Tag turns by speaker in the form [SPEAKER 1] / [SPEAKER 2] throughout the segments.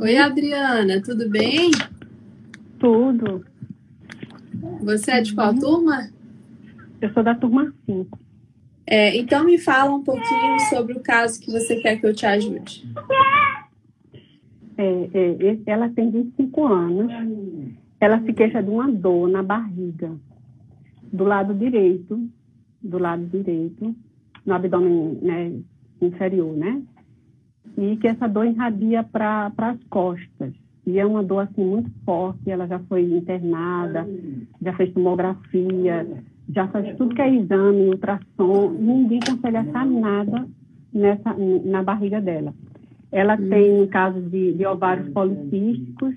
[SPEAKER 1] Oi, Adriana, tudo bem?
[SPEAKER 2] Tudo.
[SPEAKER 1] Você é de qual turma?
[SPEAKER 2] Eu sou da turma 5.
[SPEAKER 1] É, então me fala um pouquinho sobre o caso que você quer que eu te ajude.
[SPEAKER 2] É, é, ela tem 25 anos. Ela se queixa de uma dor na barriga, do lado direito, do lado direito, no abdômen né, inferior, né? E que essa dor irradia para as costas. E é uma dor assim muito forte. Ela já foi internada, já fez tomografia, já faz tudo que é exame, ultrassom. Ninguém consegue achar nada nessa, na barriga dela. Ela tem casos de, de ovários policísticos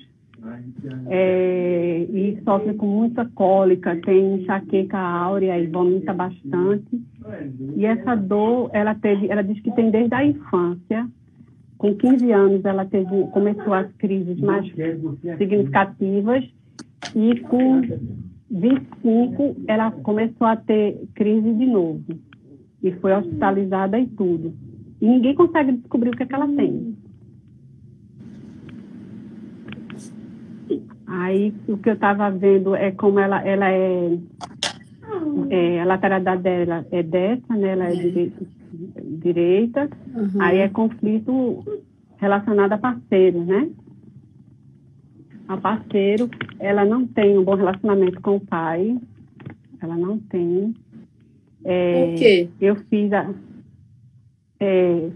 [SPEAKER 2] é, e sofre com muita cólica, tem enxaqueca áurea e vomita bastante. E essa dor, ela teve, ela diz que tem desde a infância. Com 15 anos, ela teve, começou as crises mais significativas e com 25, ela começou a ter crise de novo. E foi hospitalizada e tudo. E ninguém consegue descobrir o que, é que ela tem. Aí o que eu estava vendo é como ela, ela é, é, a lateralidade dela é dessa, né? Ela é direita, direita. Uhum. aí é conflito relacionado a parceiros, né? A parceiro, ela não tem um bom relacionamento com o pai, ela não tem.
[SPEAKER 1] É, Por quê?
[SPEAKER 2] Eu fiz a, é,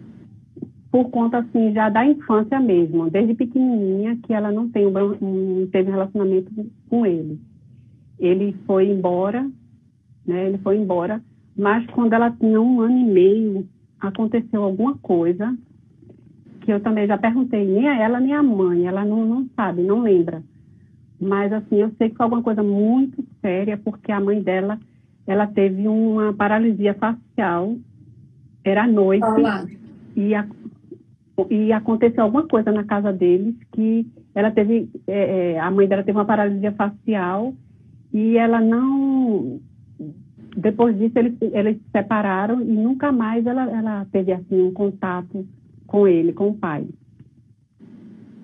[SPEAKER 2] por conta assim já da infância mesmo, desde pequenininha que ela não tem um, um teve relacionamento com ele. Ele foi embora, né? Ele foi embora, mas quando ela tinha um ano e meio aconteceu alguma coisa que eu também já perguntei nem a ela nem a mãe, ela não, não sabe, não lembra. Mas assim eu sei que foi alguma coisa muito séria porque a mãe dela ela teve uma paralisia facial, era à noite. Olá. E a, e aconteceu alguma coisa na casa deles que ela teve, é, é, a mãe dela teve uma paralisia facial e ela não, depois disso eles, eles se separaram e nunca mais ela, ela teve assim um contato com ele, com o pai.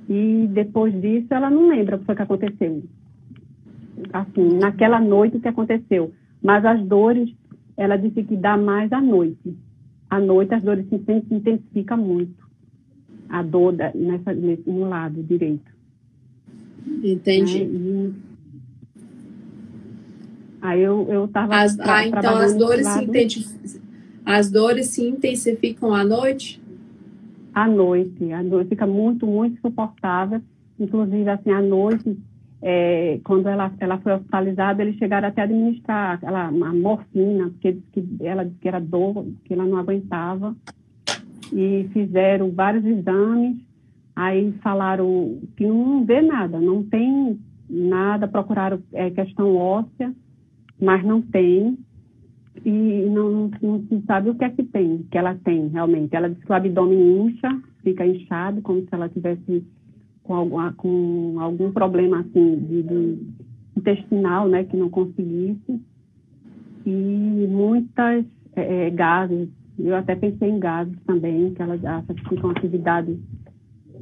[SPEAKER 2] E depois disso ela não lembra o que foi que aconteceu. Assim, naquela noite que aconteceu. Mas as dores, ela disse que dá mais à noite. À noite as dores se intensificam muito a dor da, nessa, nesse, no lado direito.
[SPEAKER 1] Entendi.
[SPEAKER 2] Né? E, aí eu eu estava
[SPEAKER 1] as, ah, então as dores se as dores se intensificam à noite?
[SPEAKER 2] À noite, a noite. Fica muito muito insuportável, inclusive assim à noite é, quando ela, ela foi hospitalizada, eles chegaram até a administrar aquela, a morfina, porque que ela disse que era dor, que ela não aguentava. E fizeram vários exames, aí falaram que não vê nada, não tem nada, procuraram é, questão óssea, mas não tem, e não, não, não, sabe o que é que tem, que ela tem realmente. Ela diz que o abdômen incha, fica inchado, como se ela tivesse com algum, com algum problema assim de, de intestinal, né, que não conseguisse, e muitas é, é gases eu até pensei em gases também, que ela acha que uma atividade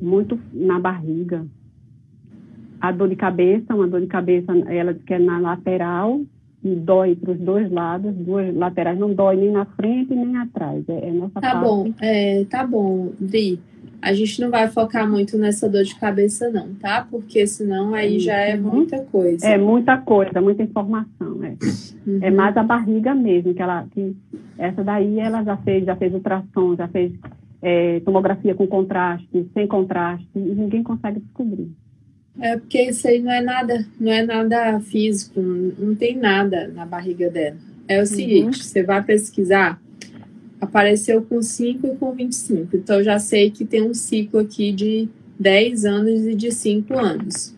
[SPEAKER 2] muito na barriga. A dor de cabeça, uma dor de cabeça, ela diz que é na lateral, dói para os dois lados, duas laterais, não dói nem na frente nem atrás. É, é nossa
[SPEAKER 1] tá
[SPEAKER 2] parte.
[SPEAKER 1] bom, é, tá bom, Vi. A gente não vai focar muito nessa dor de cabeça, não, tá? Porque senão aí já é uhum. muita coisa.
[SPEAKER 2] É muita coisa, muita informação. É, uhum. é mais a barriga mesmo, que ela. Que essa daí ela já fez, já fez ultrassom, já fez é, tomografia com contraste, sem contraste, e ninguém consegue descobrir.
[SPEAKER 1] É porque isso aí não é nada, não é nada físico, não, não tem nada na barriga dela. É o uhum. seguinte, você vai pesquisar apareceu com 5 e com 25. Então, eu já sei que tem um ciclo aqui de 10 anos e de 5 anos.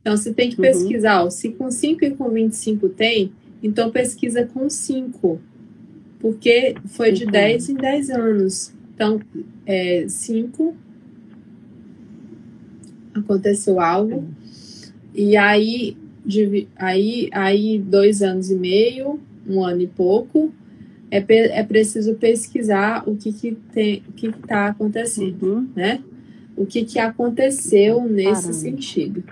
[SPEAKER 1] Então, você tem que uhum. pesquisar, ó, se com 5 e com 25 tem, então pesquisa com 5, porque foi de uhum. 10 em 10 anos. Então, 5, é, aconteceu algo, e aí, de, aí, aí dois anos e meio, um ano e pouco, é, é preciso pesquisar o que que tem, o que está acontecendo, uhum. né? O que, que aconteceu nesse Caramba. sentido?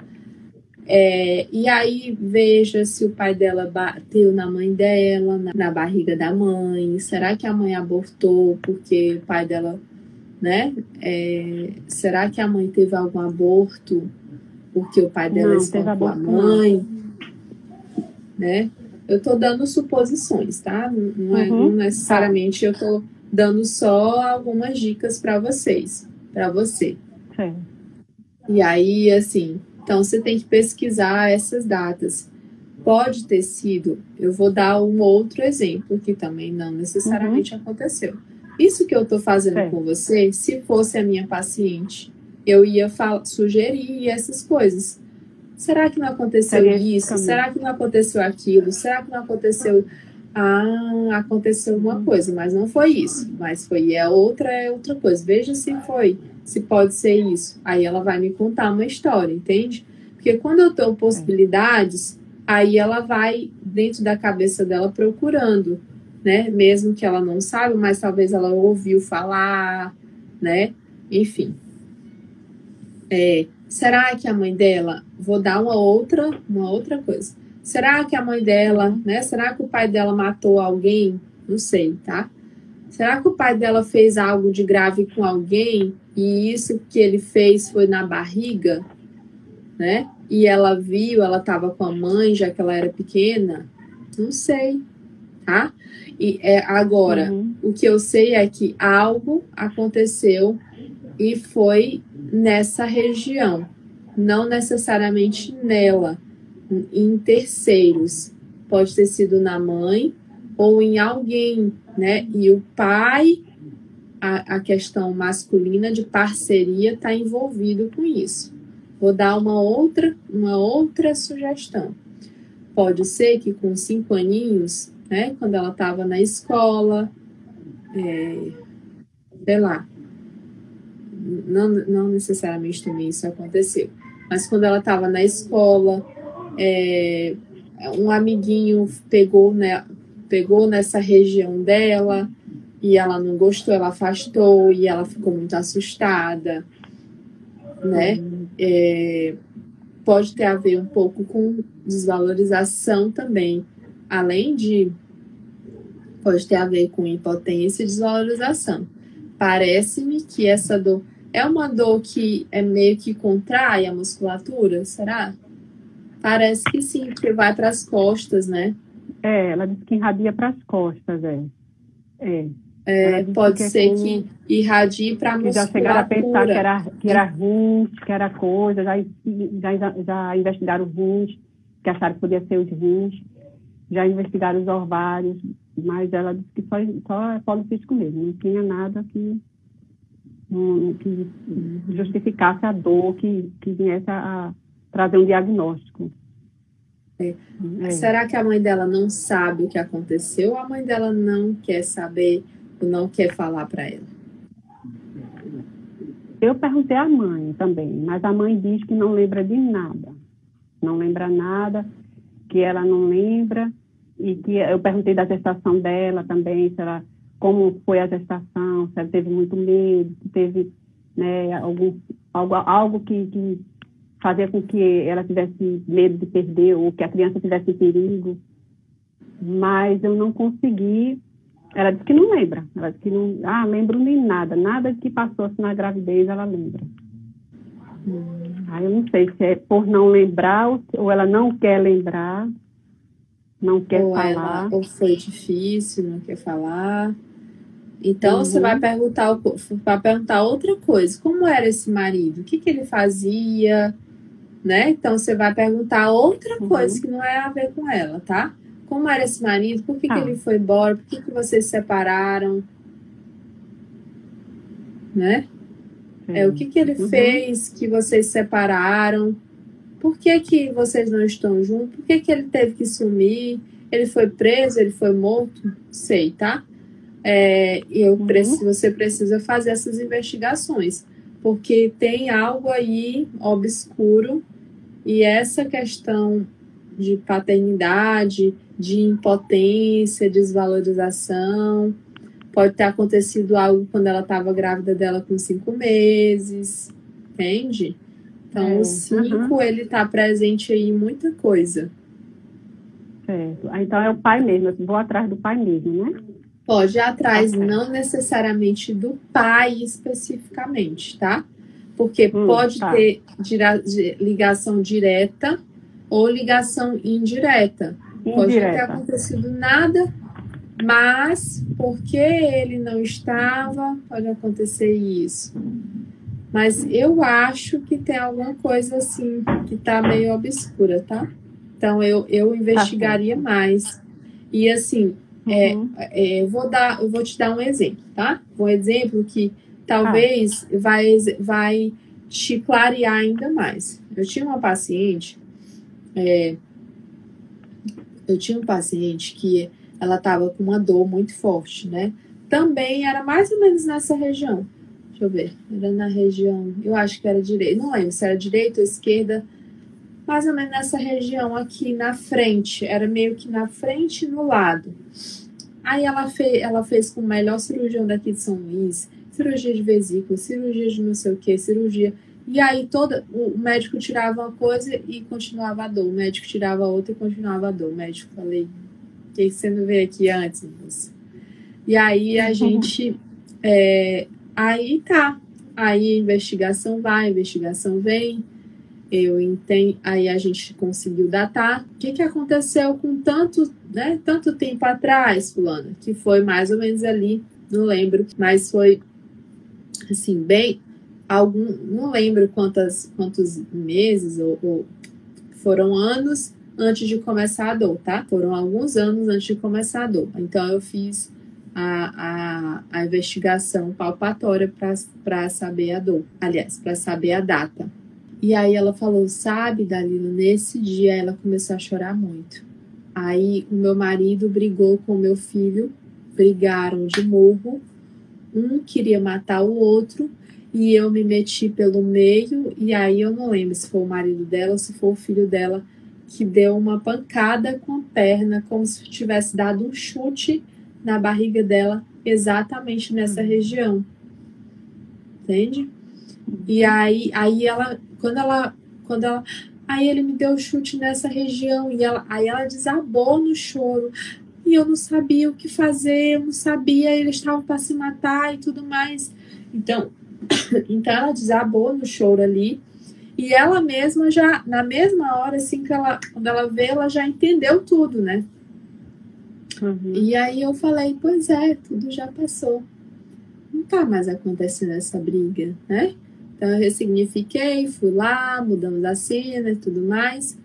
[SPEAKER 1] É, e aí veja se o pai dela bateu na mãe dela, na, na, barriga da mãe. Será que a mãe abortou porque o pai dela, né? É, será que a mãe teve algum aborto porque o pai dela espancou a mãe? Né? Eu estou dando suposições, tá? Não, é, uhum. não necessariamente eu estou dando só algumas dicas para vocês, para você. Sim. E aí, assim, então, você tem que pesquisar essas datas. Pode ter sido, eu vou dar um outro exemplo que também não necessariamente uhum. aconteceu. Isso que eu estou fazendo é. com você, se fosse a minha paciente, eu ia sugerir essas coisas. Será que não aconteceu Seria isso? Será que não aconteceu aquilo? Será que não aconteceu? Ah, aconteceu uma coisa, mas não foi isso. Mas foi é outra, é outra coisa. Veja se foi se pode ser isso. Aí ela vai me contar uma história, entende? Porque quando eu tenho possibilidades, aí ela vai dentro da cabeça dela procurando, né? Mesmo que ela não saiba, mas talvez ela ouviu falar, né? Enfim. É, será que a mãe dela, vou dar uma outra, uma outra coisa. Será que a mãe dela, né? Será que o pai dela matou alguém? Não sei, tá? Será que o pai dela fez algo de grave com alguém e isso que ele fez foi na barriga, né? E ela viu, ela estava com a mãe, já que ela era pequena. Não sei, tá? E é, agora, uhum. o que eu sei é que algo aconteceu e foi nessa região, não necessariamente nela, em terceiros. Pode ter sido na mãe ou em alguém, né? E o pai a, a questão masculina de parceria está envolvido com isso. Vou dar uma outra, uma outra sugestão. Pode ser que com cinco aninhos, né, quando ela estava na escola, é, sei lá, não, não necessariamente também isso aconteceu, mas quando ela estava na escola, é, um amiguinho pegou, né, pegou nessa região dela, e ela não gostou, ela afastou e ela ficou muito assustada, né? É, pode ter a ver um pouco com desvalorização também, além de pode ter a ver com impotência e desvalorização. Parece-me que essa dor é uma dor que é meio que contrai a musculatura, será? Parece que sim, porque vai para as costas, né?
[SPEAKER 2] É, ela disse que irradia para as costas, é. É.
[SPEAKER 1] É, pode ser com... que irradie para a musculatura.
[SPEAKER 2] Já chegaram a pensar que era, que era rins, que era coisa, já, já, já investigaram rins, que acharam que podia ser os rins, já investigaram os ovários, mas ela disse que só, só é policístico mesmo, não tinha nada que, que justificasse a dor, que, que viesse a trazer um diagnóstico.
[SPEAKER 1] É. É. Será que a mãe dela não sabe o que aconteceu ou a mãe dela não quer saber não quer falar para ela?
[SPEAKER 2] Eu perguntei à mãe também, mas a mãe diz que não lembra de nada. Não lembra nada, que ela não lembra, e que eu perguntei da gestação dela também, se ela, como foi a gestação, se ela teve muito medo, se teve né, algum, algo, algo que, que fazia com que ela tivesse medo de perder ou que a criança tivesse perigo. Mas eu não consegui ela disse que não lembra. Ela disse que não. Ah, lembro nem nada. Nada que passou assim na gravidez ela lembra. Aí eu não sei se é por não lembrar ou ela não quer lembrar, não quer ou falar. Ela,
[SPEAKER 1] ou foi difícil, não quer falar. Então uhum. você vai perguntar, vai perguntar outra coisa. Como era esse marido? O que, que ele fazia? Né? Então você vai perguntar outra uhum. coisa que não é a ver com ela, tá? Como era esse marido? Por que, ah. que ele foi embora? Por que, que vocês se separaram? Né? É, o que, que ele uhum. fez que vocês se separaram? Por que, que vocês não estão juntos? Por que, que ele teve que sumir? Ele foi preso? Ele foi morto? Sei, tá? É, eu uhum. preciso, você precisa fazer essas investigações, porque tem algo aí obscuro e essa questão de paternidade, de impotência, desvalorização. Pode ter acontecido algo quando ela estava grávida dela com cinco meses, entende? Então, é. o 5, uhum. ele está presente aí em muita coisa.
[SPEAKER 2] Certo. Ah, então é o pai mesmo, vou atrás do pai mesmo, né?
[SPEAKER 1] Pode ir atrás, okay. não necessariamente do pai especificamente, tá? Porque hum, pode tá. ter ligação direta ou ligação indireta. indireta. Pode não ter acontecido nada, mas porque ele não estava, pode acontecer isso. Mas eu acho que tem alguma coisa assim que tá meio obscura, tá? Então eu, eu tá investigaria mais. E assim, é, uhum. é, é, eu vou dar, eu vou te dar um exemplo, tá? Um exemplo que talvez ah. vai, vai te clarear ainda mais. Eu tinha uma paciente, é, eu tinha um paciente que ela estava com uma dor muito forte, né? Também era mais ou menos nessa região. Deixa eu ver. Era na região. Eu acho que era direita. Não lembro se era direita ou esquerda. Mais ou menos nessa região aqui na frente. Era meio que na frente e no lado. Aí ela, fe ela fez com o melhor cirurgião daqui de São Luís. Cirurgia de vesícula, cirurgia de não sei o que, cirurgia. E aí toda, o médico tirava uma coisa e continuava a dor. O médico tirava outra e continuava a dor. O médico falei, o que você não veio aqui antes, moça? E aí a gente é, Aí tá. Aí a investigação vai, a investigação vem. Eu entendo. Aí a gente conseguiu datar. O que, que aconteceu com tanto, né, tanto tempo atrás, fulana? Que foi mais ou menos ali, não lembro, mas foi assim, bem. Algum, não lembro quantas, quantos meses ou, ou foram anos antes de começar a dor, tá? Foram alguns anos antes de começar a dor. Então eu fiz a, a, a investigação palpatória para saber a dor, aliás, para saber a data. E aí ela falou: Sabe, Dalila, nesse dia ela começou a chorar muito. Aí o meu marido brigou com o meu filho, brigaram de morro, um queria matar o outro e eu me meti pelo meio. E aí eu não lembro se foi o marido dela ou se foi o filho dela que deu uma pancada com a perna, como se tivesse dado um chute na barriga dela, exatamente nessa uhum. região. Entende? E aí, aí ela, quando ela, quando ela, aí ele me deu chute nessa região e ela, aí ela desabou no choro. E eu não sabia o que fazer, eu não sabia, eles estavam para se matar e tudo mais. Então, então ela desabou no choro ali. E ela mesma já, na mesma hora, assim que ela, quando ela vê, ela já entendeu tudo, né? Uhum. E aí eu falei, pois é, tudo já passou. Não tá mais acontecendo essa briga, né? Então eu ressignifiquei, fui lá, mudamos a cena e tudo mais.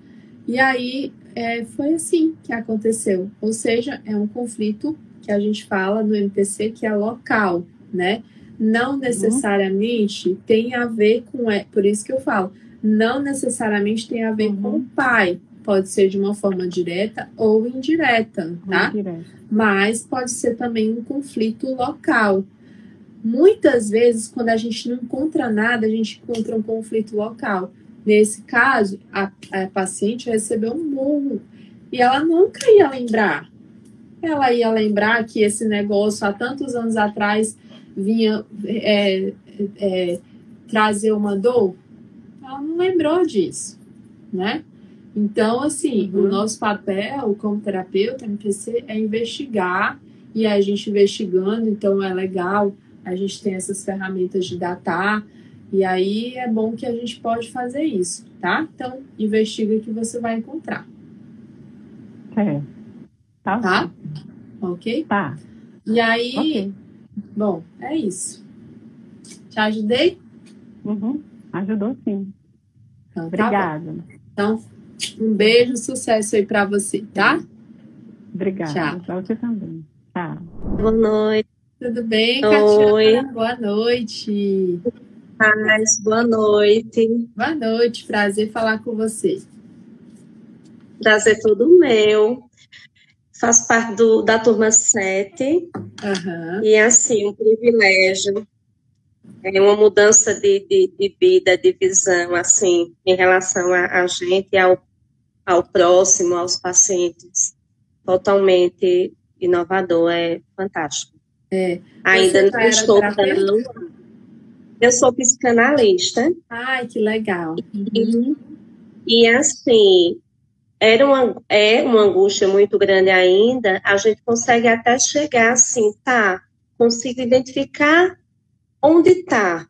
[SPEAKER 1] E aí é, foi assim que aconteceu. Ou seja, é um conflito que a gente fala no MPC que é local, né? Não uhum. necessariamente uhum. tem a ver com. É, por isso que eu falo, não necessariamente tem a ver uhum. com o pai, pode ser de uma forma direta ou indireta, tá? Mas pode ser também um conflito local. Muitas vezes, quando a gente não encontra nada, a gente encontra um conflito local. Nesse caso, a, a paciente recebeu um murro e ela nunca ia lembrar. Ela ia lembrar que esse negócio há tantos anos atrás vinha é, é, trazer uma dor. Ela não lembrou disso, né? Então, assim, uhum. o nosso papel como terapeuta MPC é investigar e a gente investigando, então é legal, a gente tem essas ferramentas de datar e aí é bom que a gente pode fazer isso, tá? Então, investiga que você vai encontrar.
[SPEAKER 2] É. Tá.
[SPEAKER 1] Tá? Ok?
[SPEAKER 2] Tá.
[SPEAKER 1] E aí, okay. bom, é isso. Te ajudei?
[SPEAKER 2] Uhum. Ajudou sim. Então, Obrigada.
[SPEAKER 1] Tá então, um beijo, sucesso aí para você, tá?
[SPEAKER 2] Obrigada. Tchau. Pra você também. Tchau.
[SPEAKER 3] Boa noite.
[SPEAKER 1] Tudo bem,
[SPEAKER 3] Oi.
[SPEAKER 1] Boa noite.
[SPEAKER 3] Paz, boa noite.
[SPEAKER 1] Boa noite, prazer falar com você.
[SPEAKER 3] Prazer todo meu. Faço parte do, da turma 7.
[SPEAKER 1] Uhum.
[SPEAKER 3] E, assim, um privilégio é uma mudança de, de, de, vida, de visão, assim, em relação a, a gente e ao ao próximo, aos pacientes. Totalmente inovador, é fantástico.
[SPEAKER 1] É.
[SPEAKER 3] Ainda não estou dando. Eu sou psicanalista.
[SPEAKER 1] Ai, que legal.
[SPEAKER 3] E, e assim, era uma, é uma angústia muito grande ainda, a gente consegue até chegar assim, tá, consigo identificar onde está.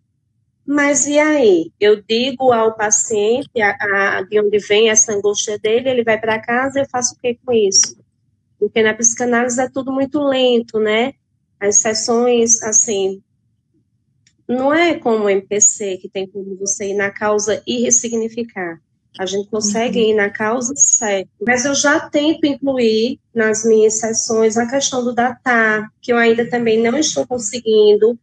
[SPEAKER 3] Mas e aí? Eu digo ao paciente a, a, de onde vem essa angústia dele, ele vai para casa, eu faço o que com isso? Porque na psicanálise é tudo muito lento, né? As sessões, assim, não é como o MPC, que tem como você ir na causa e ressignificar. A gente consegue uhum. ir na causa certa. Mas eu já tento incluir nas minhas sessões a questão do datar, que eu ainda também não estou conseguindo.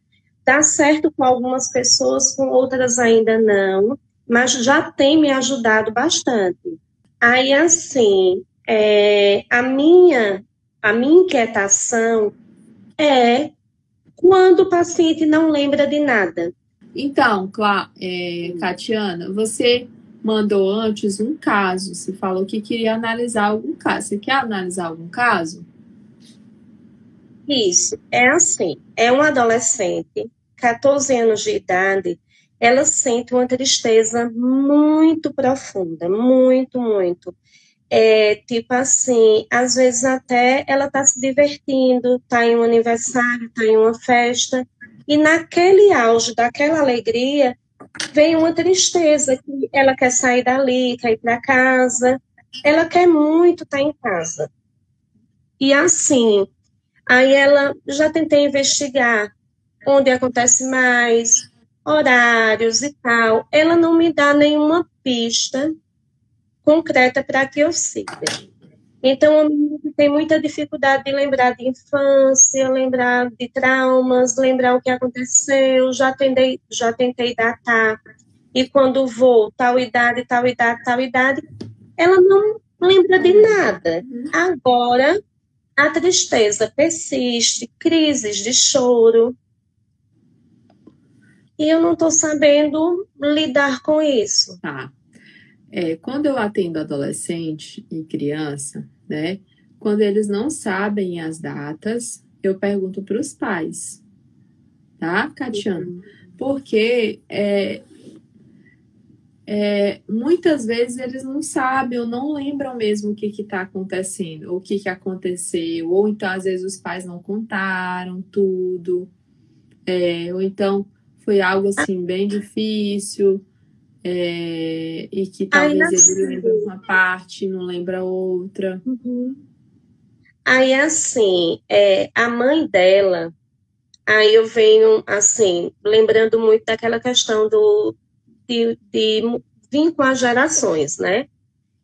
[SPEAKER 3] Dá certo com algumas pessoas, com outras ainda não, mas já tem me ajudado bastante. Aí, assim, é, a minha a minha inquietação é quando o paciente não lembra de nada.
[SPEAKER 1] Então, é, Catiana, você mandou antes um caso, você falou que queria analisar algum caso. Você quer analisar algum caso?
[SPEAKER 3] Isso, é assim, é um adolescente, 14 anos de idade, ela sente uma tristeza muito profunda, muito, muito. É, tipo assim, às vezes até ela está se divertindo, está em um aniversário, está em uma festa, e naquele auge daquela alegria, vem uma tristeza, que ela quer sair dali, quer ir para casa, ela quer muito estar tá em casa. E assim, aí ela já tentei investigar onde acontece mais, horários e tal. Ela não me dá nenhuma pista concreta para que eu siga. Então, tem muita dificuldade de lembrar de infância, lembrar de traumas, lembrar o que aconteceu. Já tentei, já tentei datar. E quando vou, tal idade, tal idade, tal idade, ela não lembra de nada. Agora, a tristeza persiste, crises de choro. E eu não estou sabendo lidar com isso.
[SPEAKER 1] Tá. É, quando eu atendo adolescente e criança, né? Quando eles não sabem as datas, eu pergunto para os pais, tá, Catiana? Uhum. Porque é, é, muitas vezes eles não sabem ou não lembram mesmo o que está acontecendo, o que, que aconteceu, ou então às vezes os pais não contaram tudo, é, ou então foi algo assim bem difícil, é, e que talvez ele lembra uma parte, não lembra outra.
[SPEAKER 3] Uhum. Aí, assim, é, a mãe dela, aí eu venho, assim, lembrando muito daquela questão do, de, de vínculo às gerações, né?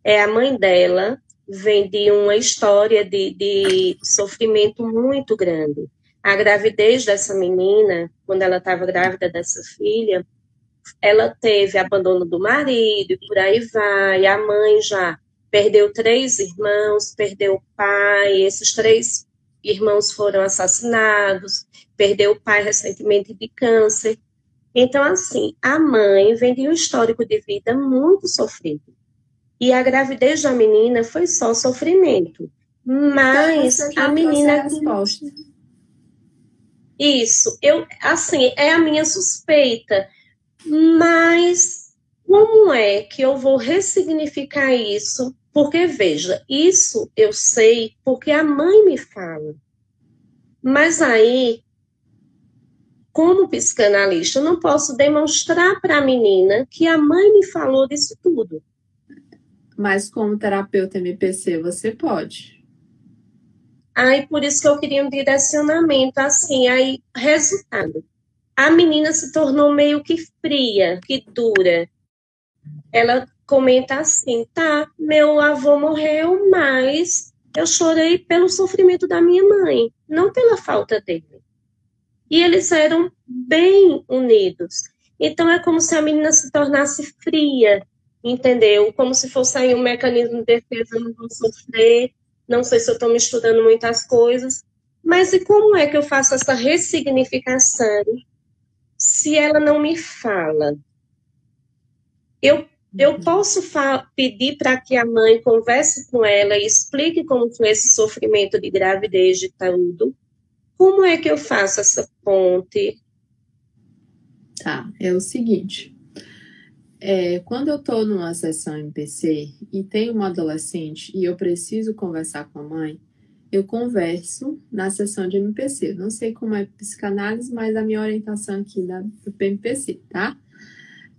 [SPEAKER 3] É, a mãe dela vem de uma história de, de sofrimento muito grande. A gravidez dessa menina, quando ela estava grávida dessa filha, ela teve abandono do marido e por aí vai. A mãe já perdeu três irmãos, perdeu o pai, esses três irmãos foram assassinados, perdeu o pai recentemente de câncer. Então, assim, a mãe vem de um histórico de vida muito sofrido. E a gravidez da menina foi só sofrimento. Mas então, a menina. Isso, eu, assim, é a minha suspeita mas como é que eu vou ressignificar isso? Porque, veja, isso eu sei porque a mãe me fala. Mas aí, como psicanalista, eu não posso demonstrar para a menina que a mãe me falou disso tudo.
[SPEAKER 1] Mas como terapeuta MPC, você pode.
[SPEAKER 3] Aí, por isso que eu queria um direcionamento, assim, aí, resultado a menina se tornou meio que fria, que dura. Ela comenta assim: tá, meu avô morreu, mas eu chorei pelo sofrimento da minha mãe, não pela falta dele. E eles eram bem unidos. Então é como se a menina se tornasse fria, entendeu? Como se fosse aí um mecanismo de defesa, não vou sofrer, não sei se eu estou misturando muitas coisas. Mas e como é que eu faço essa ressignificação se ela não me fala. Eu, eu uhum. posso pedir para que a mãe converse com ela e explique como foi esse sofrimento de gravidez de tudo. Como é que eu faço essa ponte?
[SPEAKER 1] Tá, é o seguinte. É, quando eu estou numa sessão MPC e tem uma adolescente e eu preciso conversar com a mãe, eu converso na sessão de MPC. não sei como é psicanálise, mas a minha orientação aqui da, do PMPC, tá?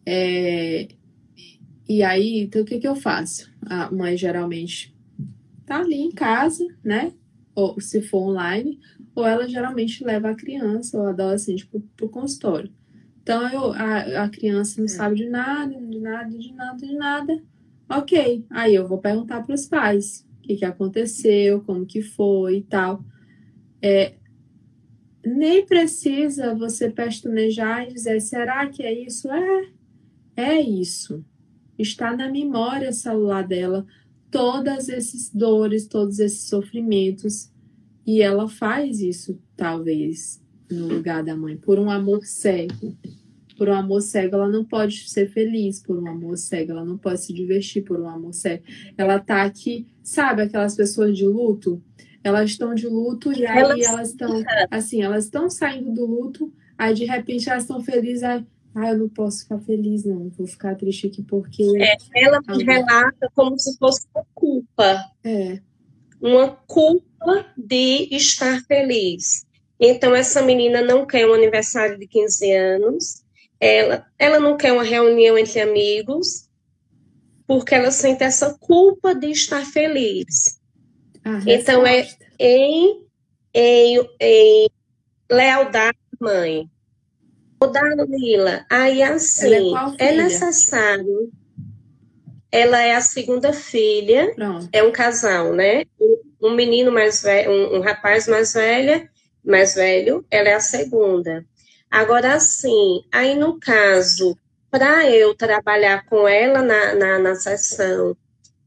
[SPEAKER 1] É, e aí, então o que, que eu faço? A mãe geralmente tá ali em casa, né? Ou se for online, ou ela geralmente leva a criança ou adolescente para o consultório. Então eu, a, a criança não é. sabe de nada, de nada, de nada, de nada. Ok, aí eu vou perguntar para os pais o que, que aconteceu, como que foi e tal. É, nem precisa você pestanejar e dizer, será que é isso? É, é isso. Está na memória celular dela todas esses dores, todos esses sofrimentos. E ela faz isso, talvez, no lugar da mãe, por um amor cego. Por um amor cego, ela não pode ser feliz por um amor cego, ela não pode se divertir por um amor cego. Ela tá aqui, sabe aquelas pessoas de luto? Elas estão de luto e aí elas, elas estão, assim, elas estão saindo do luto, aí de repente elas estão felizes, aí, ah, eu não posso ficar feliz, não, vou ficar triste aqui porque.
[SPEAKER 3] É, ela me relata como se fosse uma culpa.
[SPEAKER 1] É.
[SPEAKER 3] Uma culpa de estar feliz. Então, essa menina não quer um aniversário de 15 anos, ela, ela não quer uma reunião entre amigos, porque ela sente essa culpa de estar feliz. então, é em, em, em lealdade à mãe. O Dalila, aí assim, é, é, necessário. Ela é a segunda filha, é um casal, né? Um menino mais velho, um, um rapaz mais velho, mais velho, ela é a segunda. Agora, sim, aí no caso, para eu trabalhar com ela na, na, na sessão,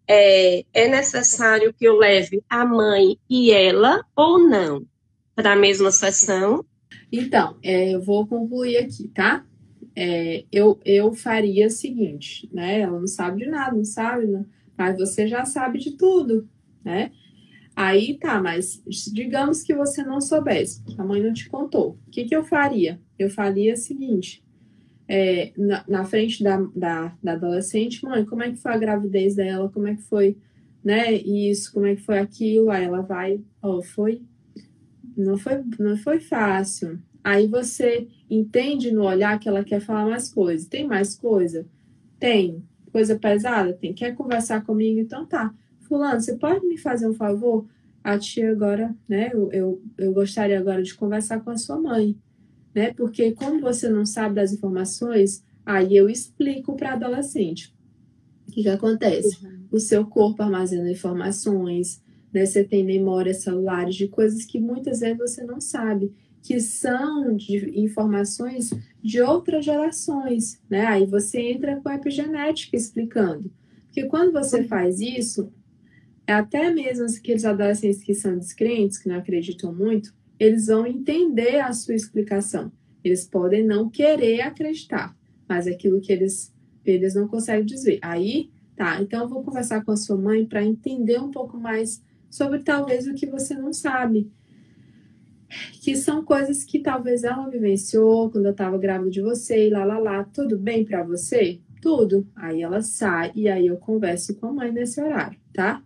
[SPEAKER 3] é, é necessário que eu leve a mãe e ela ou não para a mesma sessão?
[SPEAKER 1] Então, é, eu vou concluir aqui, tá? É, eu, eu faria o seguinte, né? Ela não sabe de nada, não sabe, né? mas você já sabe de tudo, né? Aí tá, mas digamos que você não soubesse, a mãe não te contou. O que, que eu faria? Eu faria o seguinte: é, na, na, frente da, da, da, adolescente, mãe, como é que foi a gravidez dela? Como é que foi, né? Isso, como é que foi aquilo? Aí ela vai, ó, oh, foi. Não foi, não foi fácil. Aí você entende no olhar que ela quer falar mais coisa. Tem mais coisa? Tem. Coisa pesada? Tem. Quer conversar comigo? Então tá fulano, você pode me fazer um favor? A tia agora, né, eu, eu, eu gostaria agora de conversar com a sua mãe, né, porque como você não sabe das informações, aí eu explico para adolescente. O que, que acontece? Uhum. O seu corpo armazena informações, né, você tem memórias celulares de coisas que muitas vezes você não sabe, que são de informações de outras gerações, né? Aí você entra com a epigenética explicando. Porque quando você faz isso, até mesmo aqueles adolescentes que são descrentes, que não acreditam muito, eles vão entender a sua explicação. Eles podem não querer acreditar, mas aquilo que eles, eles não conseguem dizer. Aí, tá, então eu vou conversar com a sua mãe para entender um pouco mais sobre talvez o que você não sabe. Que são coisas que talvez ela vivenciou quando eu estava grávida de você e lá, lá, lá. Tudo bem para você? Tudo. Aí ela sai e aí eu converso com a mãe nesse horário, tá?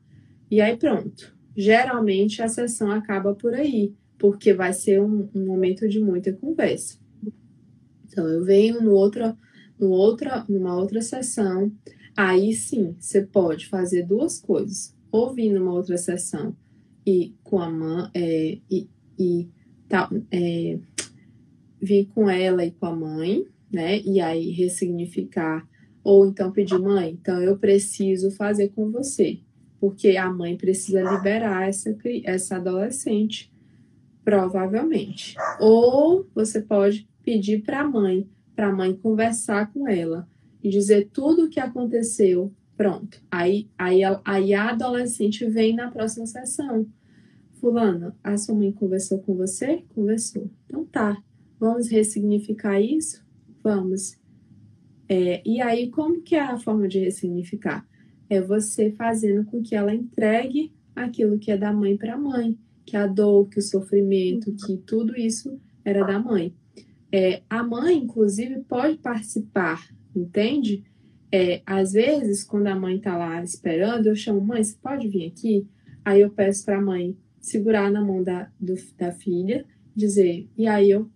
[SPEAKER 1] E aí pronto. Geralmente a sessão acaba por aí, porque vai ser um, um momento de muita conversa. Então eu venho no outro, no outra, numa outra sessão. Aí sim, você pode fazer duas coisas. Ou vir numa outra sessão e com a mãe é, e, e tá, é, vir com ela e com a mãe, né? E aí ressignificar. Ou então pedir, mãe, então eu preciso fazer com você porque a mãe precisa liberar essa, essa adolescente, provavelmente. Ou você pode pedir para a mãe, para a mãe conversar com ela e dizer tudo o que aconteceu. Pronto. Aí, aí, aí a adolescente vem na próxima sessão. Fulano, a sua mãe conversou com você? Conversou. Então tá. Vamos ressignificar isso? Vamos. É, e aí, como que é a forma de ressignificar? é você fazendo com que ela entregue aquilo que é da mãe para a mãe, que a dor, que o sofrimento, que tudo isso era da mãe. É, a mãe, inclusive, pode participar, entende? É, às vezes, quando a mãe está lá esperando, eu chamo, mãe, você pode vir aqui? Aí eu peço para a mãe segurar na mão da, do, da filha, dizer, e aí eu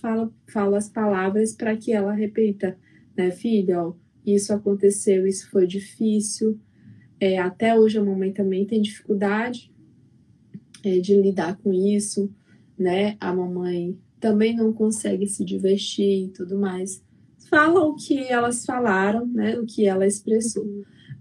[SPEAKER 1] falo, falo as palavras para que ela repita, né, filha, ó, isso aconteceu, isso foi difícil, é, até hoje a mamãe também tem dificuldade é, de lidar com isso, né, a mamãe também não consegue se divertir e tudo mais. Fala o que elas falaram, né, o que ela expressou.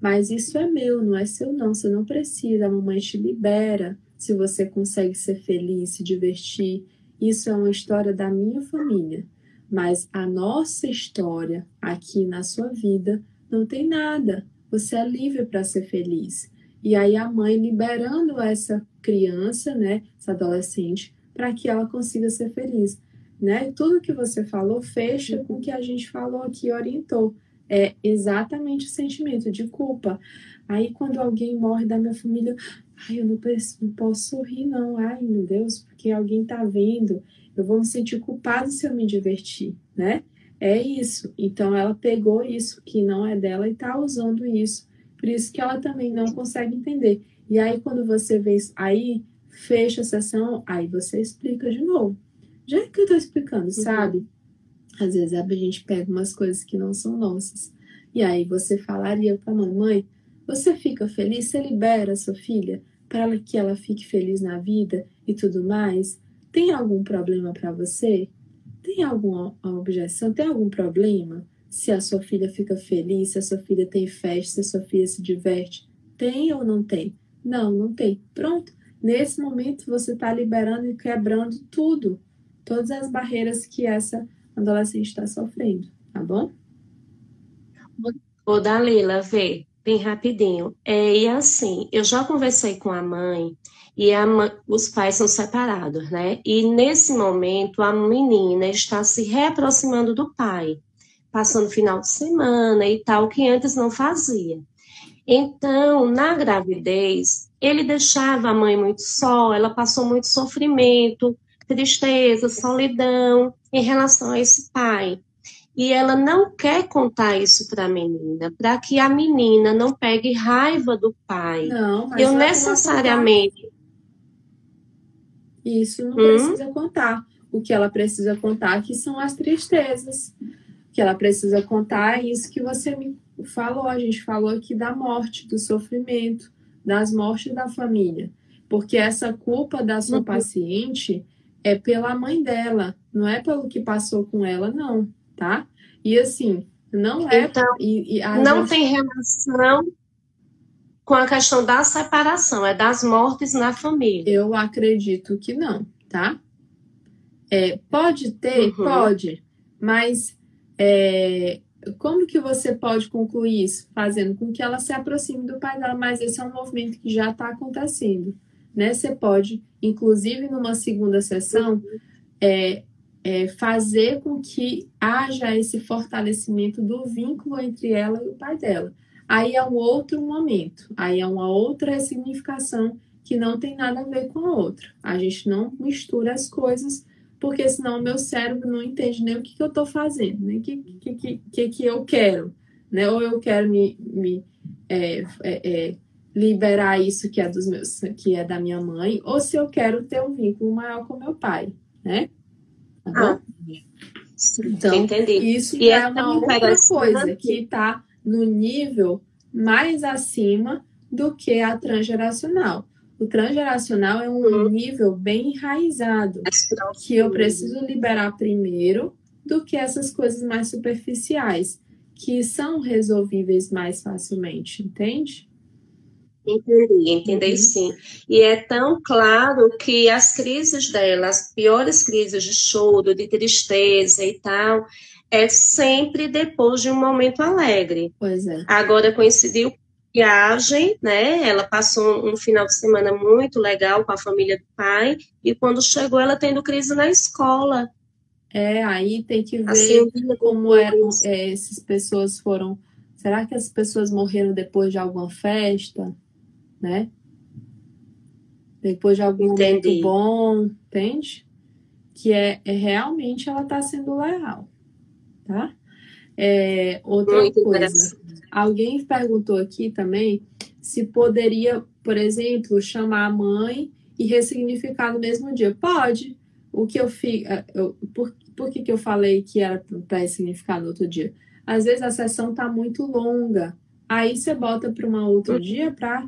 [SPEAKER 1] Mas isso é meu, não é seu não, você não precisa, a mamãe te libera se você consegue ser feliz, se divertir. Isso é uma história da minha família. Mas a nossa história aqui na sua vida não tem nada. Você é livre para ser feliz. E aí a mãe liberando essa criança, né, essa adolescente, para que ela consiga ser feliz. Né? Tudo que você falou fecha com o que a gente falou aqui, orientou. É exatamente o sentimento de culpa. Aí, quando alguém morre da minha família, ai, eu não, não posso sorrir, não. Ai, meu Deus, porque alguém tá vendo. Eu vou me sentir culpado se eu me divertir, né? É isso. Então, ela pegou isso que não é dela e tá usando isso. Por isso que ela também não consegue entender. E aí, quando você vê isso, aí fecha a sessão, aí você explica de novo. Já que eu tô explicando, uhum. sabe? Às vezes a gente pega umas coisas que não são nossas. E aí você falaria para a mãe, você fica feliz? Você libera sua filha para que ela fique feliz na vida e tudo mais? Tem algum problema para você? Tem alguma objeção? Tem algum problema? Se a sua filha fica feliz, se a sua filha tem festa, se a sua filha se diverte? Tem ou não tem? Não, não tem. Pronto. Nesse momento você está liberando e quebrando tudo, todas as barreiras que essa adolescente está sofrendo, tá bom?
[SPEAKER 3] Ô, Dalila, vê, bem rapidinho. É, e assim, eu já conversei com a mãe e a, os pais são separados, né? E nesse momento a menina está se reaproximando do pai, passando final de semana e tal, que antes não fazia. Então, na gravidez, ele deixava a mãe muito só, ela passou muito sofrimento, tristeza, solidão em relação a esse pai. E ela não quer contar isso para a menina, para que a menina não pegue raiva do pai.
[SPEAKER 1] Não, mas
[SPEAKER 3] eu necessariamente.
[SPEAKER 1] Isso não hum? precisa contar. O que ela precisa contar que são as tristezas. O que ela precisa contar é isso que você me falou. A gente falou aqui da morte, do sofrimento, das mortes da família. Porque essa culpa da sua uhum. paciente é pela mãe dela, não é pelo que passou com ela, não, tá? E assim, não é.
[SPEAKER 3] Então,
[SPEAKER 1] e,
[SPEAKER 3] e não gente... tem relação com a questão da separação, é das mortes na família.
[SPEAKER 1] Eu acredito que não, tá? É, pode ter, uhum. pode, mas é, como que você pode concluir isso? Fazendo com que ela se aproxime do pai dela, mas esse é um movimento que já está acontecendo né? Você pode, inclusive numa segunda sessão, é, é, fazer com que haja esse fortalecimento do vínculo entre ela e o pai dela. Aí é um outro momento, aí é uma outra significação que não tem nada a ver com a outra. A gente não mistura as coisas, porque senão o meu cérebro não entende nem o que, que eu estou fazendo, nem o que, que, que, que eu quero. Né? Ou eu quero me, me é, é, é liberar isso que é dos meus, que é da minha mãe, ou se eu quero ter um vínculo maior com meu pai, né? Tá ah, então, entendi. isso e é uma outra coisa que está no nível mais acima do que a transgeracional. O transgeracional é um uhum. nível bem enraizado, que eu preciso liberar primeiro do que essas coisas mais superficiais, que são resolvíveis mais facilmente, entende?
[SPEAKER 3] Entendi, entendi uhum. sim. E é tão claro que as crises dela, as piores crises de choro, de tristeza e tal, é sempre depois de um momento alegre.
[SPEAKER 1] Pois é.
[SPEAKER 3] Agora coincidiu viagem, né? Ela passou um final de semana muito legal com a família do pai e quando chegou ela tendo crise na escola.
[SPEAKER 1] É, aí tem que ver assim, como eram é, essas pessoas foram. Será que as pessoas morreram depois de alguma festa? Né? Depois de algum Entendi. momento bom, entende? que é, é realmente ela está sendo leal, tá? É, outra Muito coisa, alguém perguntou aqui também se poderia, por exemplo, chamar a mãe e ressignificar no mesmo dia. Pode. O que eu fiz. Por, por que, que eu falei que era para ressignificar no outro dia? Às vezes a sessão está muito longa. Aí você bota para um outro uhum. dia para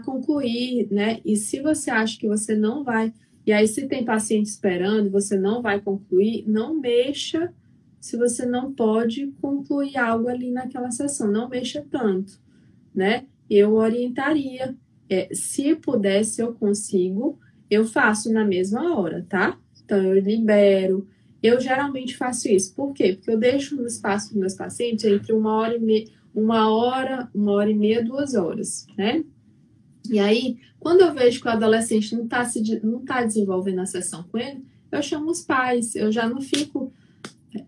[SPEAKER 1] concluir, né? E se você acha que você não vai. E aí, se tem paciente esperando, você não vai concluir, não mexa se você não pode concluir algo ali naquela sessão. Não mexa tanto, né? Eu orientaria. É, se pudesse, eu consigo, eu faço na mesma hora, tá? Então, eu libero. Eu geralmente faço isso. Por quê? Porque eu deixo no espaço dos meus pacientes entre uma hora e meia, uma hora, uma hora e meia, duas horas, né? E aí, quando eu vejo que o adolescente não está não tá desenvolvendo a sessão com ele, eu chamo os pais. Eu já não fico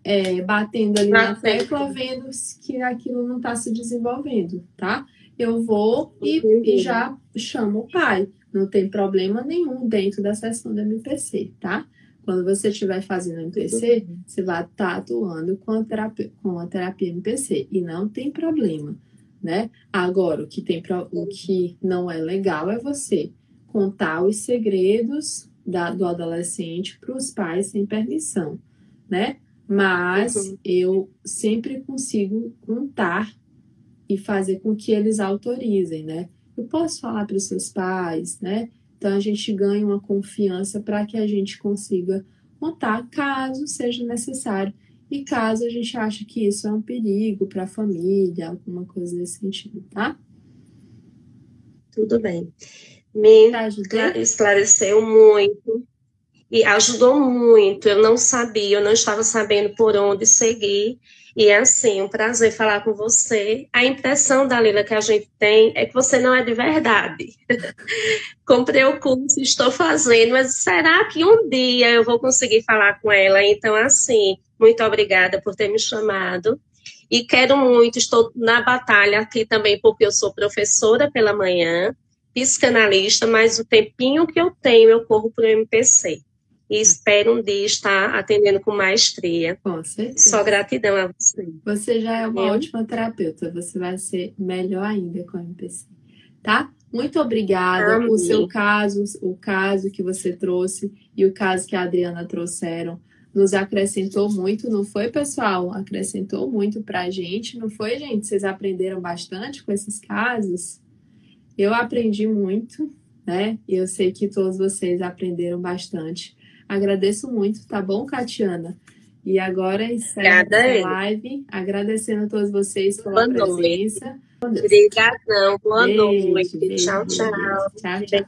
[SPEAKER 1] é, batendo ali na, na tecla, vendo que aquilo não está se desenvolvendo, tá? Eu vou e, e, já chamo o pai. Não tem problema nenhum dentro da sessão do MPC, tá? Quando você estiver fazendo MPC, você vai estar tá atuando com a, terapia, com a terapia MPC e não tem problema né? Agora, o que, tem pra, o que não é legal é você contar os segredos da, do adolescente para os pais sem permissão, né? Mas uhum. eu sempre consigo contar e fazer com que eles autorizem, né? Eu posso falar para os seus pais, né? Então a gente ganha uma confiança para que a gente consiga contar caso seja necessário e caso a gente ache que isso é um perigo para a família, alguma coisa nesse sentido, tá?
[SPEAKER 3] Tudo bem. Me tá, esclareceu muito e ajudou muito. Eu não sabia, eu não estava sabendo por onde seguir. E é assim, um prazer falar com você. A impressão, Dalila, que a gente tem é que você não é de verdade. Comprei o curso, estou fazendo, mas será que um dia eu vou conseguir falar com ela? Então, assim, muito obrigada por ter me chamado. E quero muito, estou na batalha aqui também, porque eu sou professora pela manhã, psicanalista, mas o tempinho que eu tenho eu corro para o MPC. E espero um dia estar atendendo com maestria.
[SPEAKER 1] Com certeza.
[SPEAKER 3] Só gratidão a você.
[SPEAKER 1] Você já é uma eu... ótima terapeuta, você vai ser melhor ainda com o MPC. Tá? Muito obrigada. Amém. O seu caso, o caso que você trouxe e o caso que a Adriana trouxeram nos acrescentou muito, não foi, pessoal? Acrescentou muito para a gente, não foi, gente? Vocês aprenderam bastante com esses casos? Eu aprendi muito, né? E eu sei que todos vocês aprenderam bastante. Agradeço muito, tá bom, Catiana? E agora encerro a live, agradecendo a todos vocês pela boa presença.
[SPEAKER 3] Obrigadão, boa beijo, noite. Beijo, tchau, tchau.
[SPEAKER 1] Tchau, tchau.